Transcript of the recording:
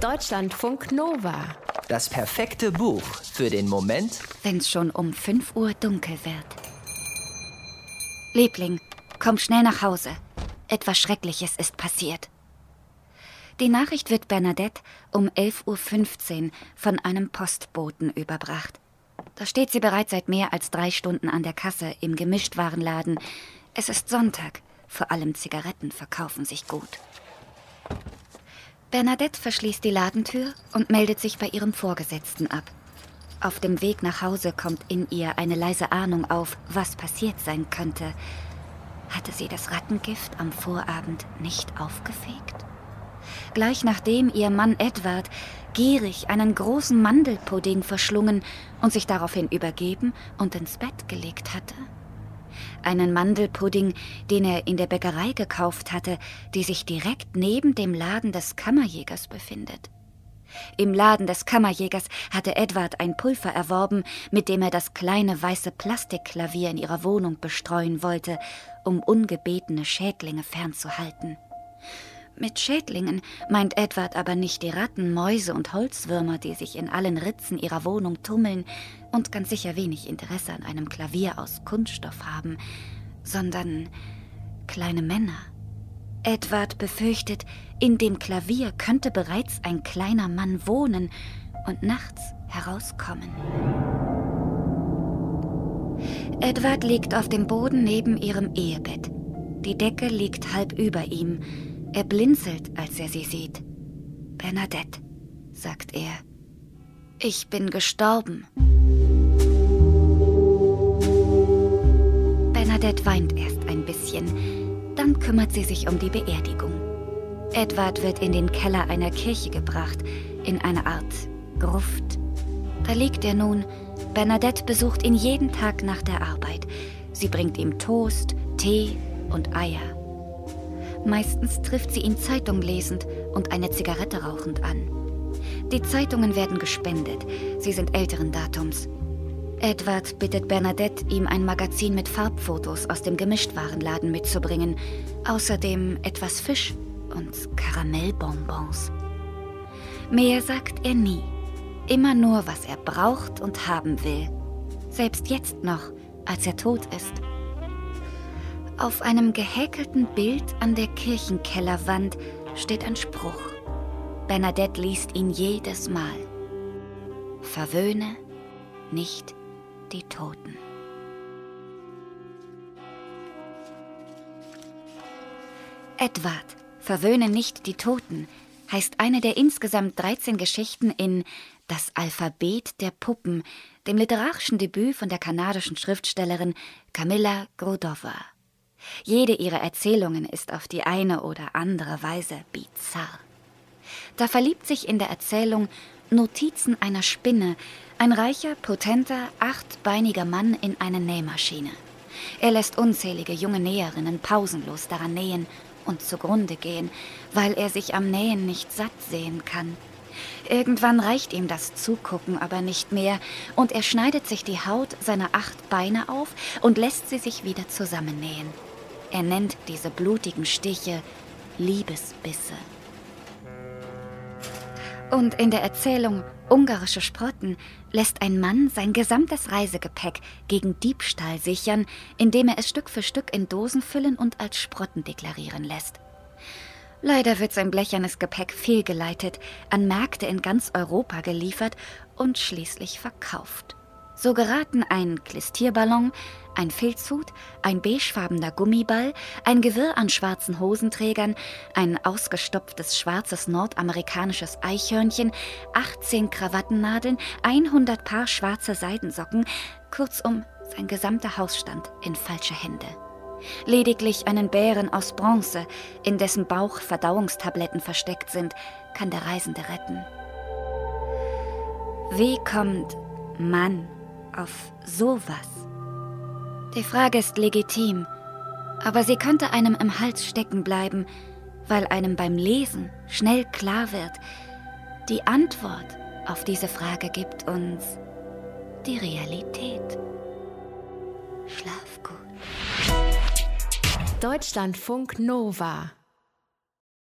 Deutschlandfunk Nova. Das perfekte Buch für den Moment, wenn es schon um 5 Uhr dunkel wird. Liebling, komm schnell nach Hause. Etwas Schreckliches ist passiert. Die Nachricht wird Bernadette um 11.15 Uhr von einem Postboten überbracht. Da steht sie bereits seit mehr als drei Stunden an der Kasse im Gemischtwarenladen. Es ist Sonntag. Vor allem Zigaretten verkaufen sich gut. Bernadette verschließt die Ladentür und meldet sich bei ihrem Vorgesetzten ab. Auf dem Weg nach Hause kommt in ihr eine leise Ahnung auf, was passiert sein könnte. Hatte sie das Rattengift am Vorabend nicht aufgefegt? Gleich nachdem ihr Mann Edward gierig einen großen Mandelpudding verschlungen und sich daraufhin übergeben und ins Bett gelegt hatte? Einen Mandelpudding, den er in der Bäckerei gekauft hatte, die sich direkt neben dem Laden des Kammerjägers befindet. Im Laden des Kammerjägers hatte Edward ein Pulver erworben, mit dem er das kleine weiße Plastikklavier in ihrer Wohnung bestreuen wollte, um ungebetene Schädlinge fernzuhalten. Mit Schädlingen meint Edward aber nicht die Ratten, Mäuse und Holzwürmer, die sich in allen Ritzen ihrer Wohnung tummeln und ganz sicher wenig Interesse an einem Klavier aus Kunststoff haben, sondern kleine Männer. Edward befürchtet, in dem Klavier könnte bereits ein kleiner Mann wohnen und nachts herauskommen. Edward liegt auf dem Boden neben ihrem Ehebett. Die Decke liegt halb über ihm, er blinzelt, als er sie sieht. Bernadette, sagt er. Ich bin gestorben. Bernadette weint erst ein bisschen, dann kümmert sie sich um die Beerdigung. Edward wird in den Keller einer Kirche gebracht, in eine Art Gruft. Da liegt er nun. Bernadette besucht ihn jeden Tag nach der Arbeit. Sie bringt ihm Toast, Tee und Eier. Meistens trifft sie ihn Zeitung lesend und eine Zigarette rauchend an. Die Zeitungen werden gespendet, sie sind älteren Datums. Edward bittet Bernadette, ihm ein Magazin mit Farbfotos aus dem Gemischtwarenladen mitzubringen. Außerdem etwas Fisch und Karamellbonbons. Mehr sagt er nie. Immer nur, was er braucht und haben will. Selbst jetzt noch, als er tot ist. Auf einem gehäkelten Bild an der Kirchenkellerwand steht ein Spruch. Bernadette liest ihn jedes Mal. Verwöhne nicht die Toten. Edward, Verwöhne nicht die Toten heißt eine der insgesamt 13 Geschichten in Das Alphabet der Puppen, dem literarischen Debüt von der kanadischen Schriftstellerin Camilla Grodova. Jede ihrer Erzählungen ist auf die eine oder andere Weise bizarr. Da verliebt sich in der Erzählung Notizen einer Spinne ein reicher, potenter, achtbeiniger Mann in eine Nähmaschine. Er lässt unzählige junge Näherinnen pausenlos daran nähen und zugrunde gehen, weil er sich am Nähen nicht satt sehen kann. Irgendwann reicht ihm das Zugucken aber nicht mehr, und er schneidet sich die Haut seiner acht Beine auf und lässt sie sich wieder zusammennähen. Er nennt diese blutigen Stiche Liebesbisse. Und in der Erzählung Ungarische Sprotten lässt ein Mann sein gesamtes Reisegepäck gegen Diebstahl sichern, indem er es Stück für Stück in Dosen füllen und als Sprotten deklarieren lässt. Leider wird sein blechernes Gepäck fehlgeleitet, an Märkte in ganz Europa geliefert und schließlich verkauft. So geraten ein Klistierballon, ein Filzhut, ein beigefarbener Gummiball, ein Gewirr an schwarzen Hosenträgern, ein ausgestopftes schwarzes nordamerikanisches Eichhörnchen, 18 Krawattennadeln, 100 Paar schwarze Seidensocken, kurzum sein gesamter Hausstand in falsche Hände. Lediglich einen Bären aus Bronze, in dessen Bauch Verdauungstabletten versteckt sind, kann der Reisende retten. Wie kommt Mann auf sowas? Die Frage ist legitim, aber sie könnte einem im Hals stecken bleiben, weil einem beim Lesen schnell klar wird, die Antwort auf diese Frage gibt uns die Realität. Schlaf gut. Deutschlandfunk Nova